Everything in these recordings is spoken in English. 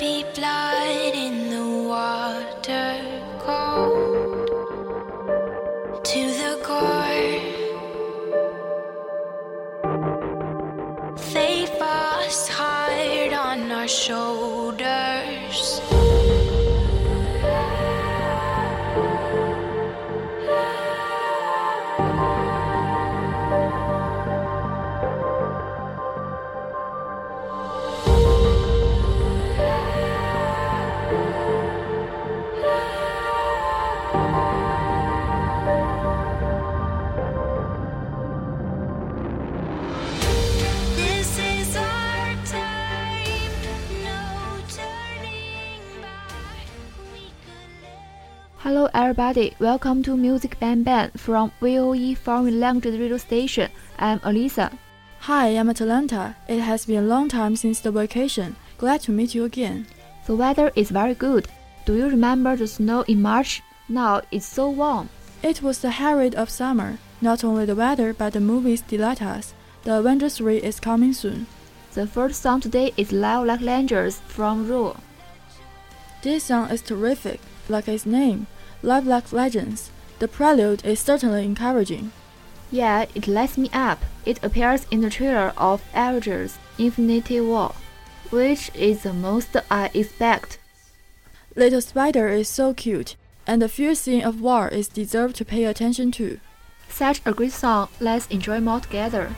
Be blood everybody. Welcome to Music Bang Bang from VOE Foreign Language Radio Station. I'm Alisa. Hi, I'm Atalanta. It has been a long time since the vacation. Glad to meet you again. The weather is very good. Do you remember the snow in March? Now it's so warm. It was the herald of summer. Not only the weather, but the movies delight us. The Avengers 3 is coming soon. The first song today is Live Like Rangers from Raw. This song is terrific, like its name, Live Like Legends. The prelude is certainly encouraging. Yeah, it lights me up. It appears in the trailer of Avengers Infinity War, which is the most I expect. Little Spider is so cute, and the fierce scene of war is deserved to pay attention to. Such a great song, let's enjoy more together.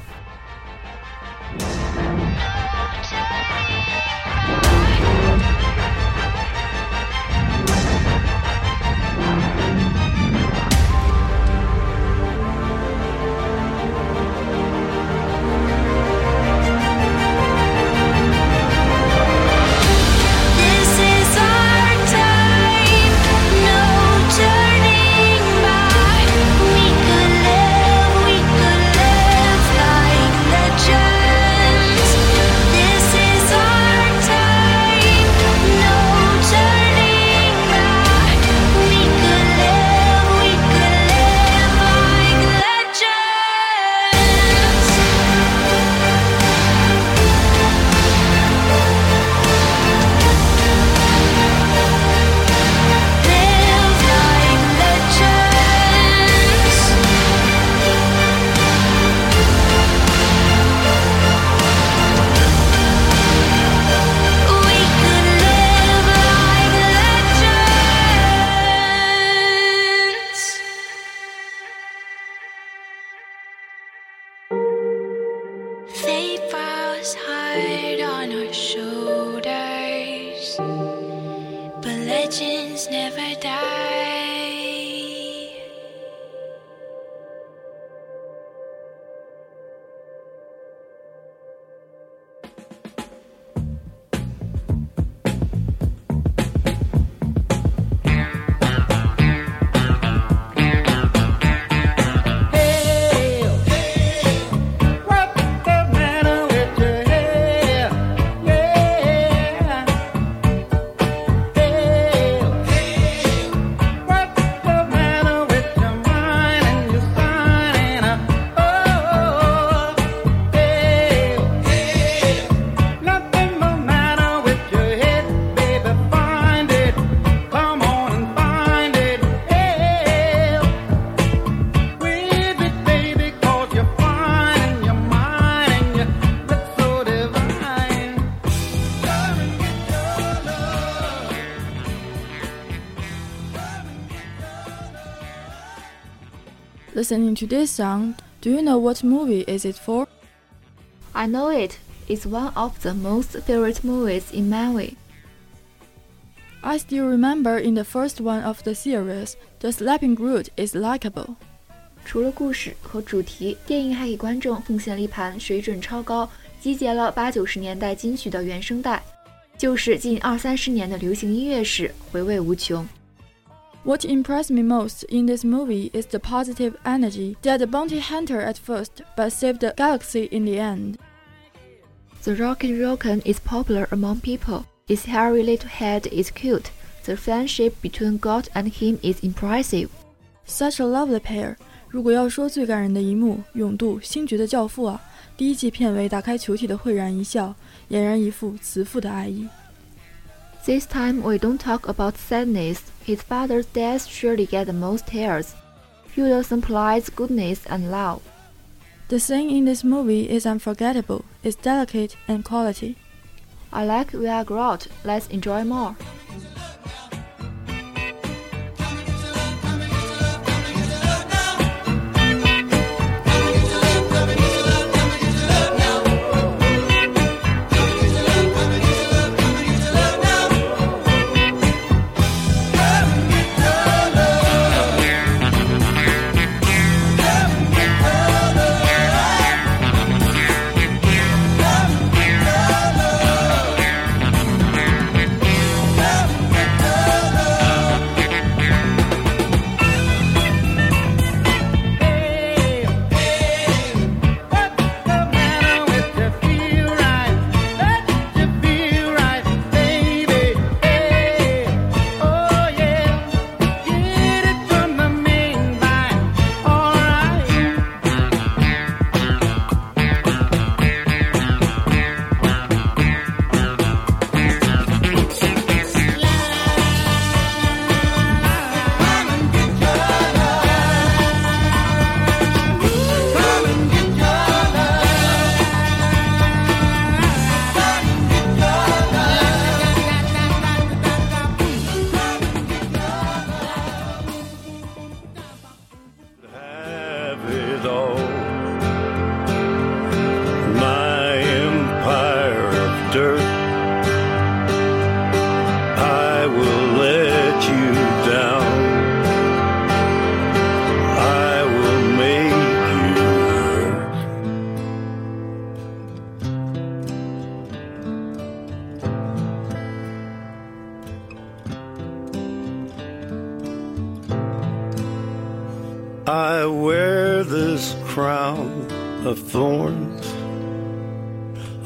Listening to this song, do you know what movie is it for? I know it. It's one of the most favorite movies in Manway. I still remember in the first one of the series, the slapping Groot is likable. 除了故事和主题，电影还给观众奉献了一盘水准超高、集结了八九十年代金曲的原声带，就是近二三十年的流行音乐史，回味无穷。 What impressed me most in this movie is the positive energy that the bounty hunter at first, but saved the galaxy in the end. The Rockin' Rockin' is popular among people. Its hairy little head is cute. The friendship between God and him is impressive. Such a lovely pair. 如果要说最感人的一幕，永渡星爵的教父啊，第一季片尾打开球体的慧然一笑，俨然一副慈父的爱意。 This time we don't talk about sadness. His father's death surely get the most tears. Hilda implies goodness and love. The scene in this movie is unforgettable. It's delicate and quality. I like Via Groot. Let's enjoy more.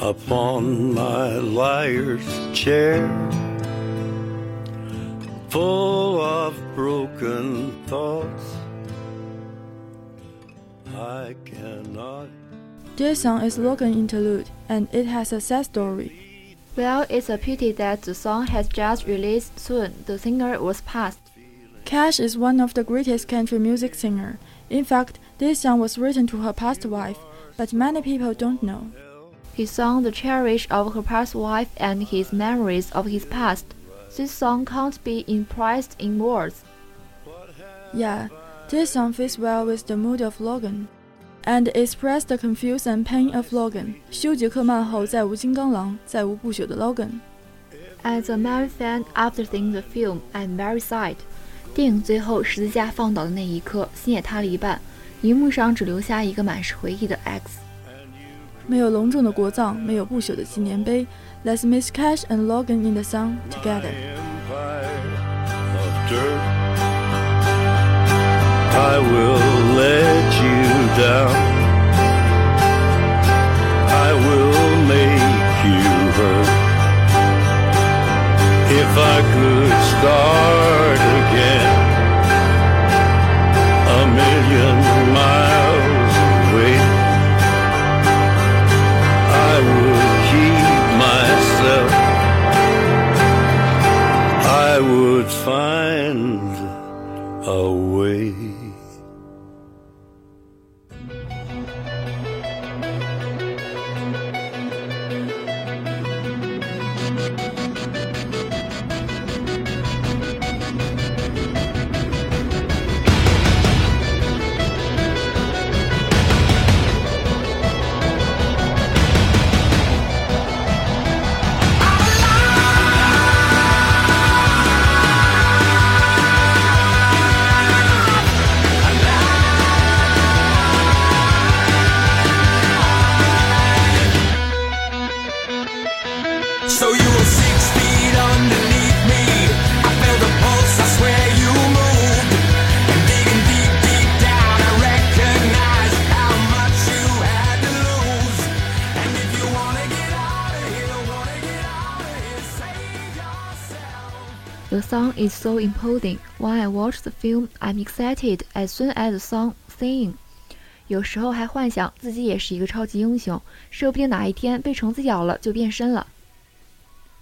Upon my liar's chair, full of broken thoughts. I cannot. This song is Logan interlude, and it has a sad story. Well, it's a pity that the song has just released soon. The singer was passed. Cash is one of the greatest country music singer. In fact, this song was written to her past wife, but many people don't know his song the cherish of her past wife and his memories of his past. This song can't be impressed in words. Yeah, this song fits well with the mood of Logan, and express the confusion and pain of Logan. 休·杰克曼后再无金刚狼，再无不朽的 X-Men fan, after seeing the film, I'm very sad. 电影最后十字架放倒的那一刻，心也塌了一半，荧幕上只留下一个满是回忆的 X。没有隆重的国葬，没有不朽的纪念碑。Let's miss Cash and Logan in the song together. empire of dirt. I will let you down. I will make you hurt. If I could start Find song is so imposing. When I watch the film, I'm excited as soon as the song singing. 有时候还幻想自己也是一个超级英雄，说不定哪一天被虫子咬了就变身了。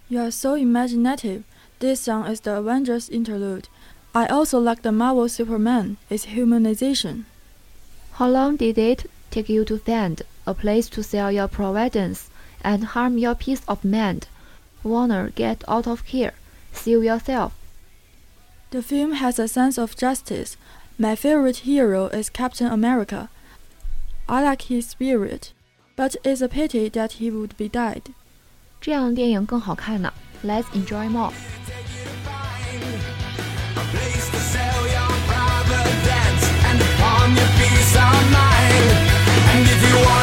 You are so imaginative. This song is the Avengers interlude. I also like the Marvel Superman. Its humanization. How long did it take you to find a place to sell your provisions and harm your peace of mind? Warner, get out of here. Sue yourself. The film has a sense of justice. My favorite hero is Captain America. I like his spirit, but it's a pity that he would be dead. 这样的电影更好看呢。Let's enjoy more. place to sell your providence and upon your peace of mind. And if you wanna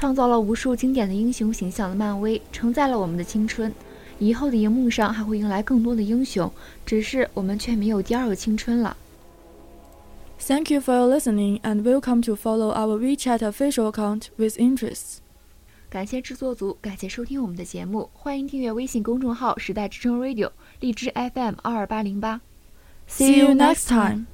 创造了无数经典的英雄形象的漫威，承载了我们的青春。以后的荧幕上还会迎来更多的英雄，只是我们却没有第二个青春了。Thank you for your listening and welcome to follow our WeChat official account with interest. 感谢制作组，感谢收听我们的节目，欢迎订阅微信公众号“时代之声 Radio”、荔枝 FM 二二八零八。See you next time.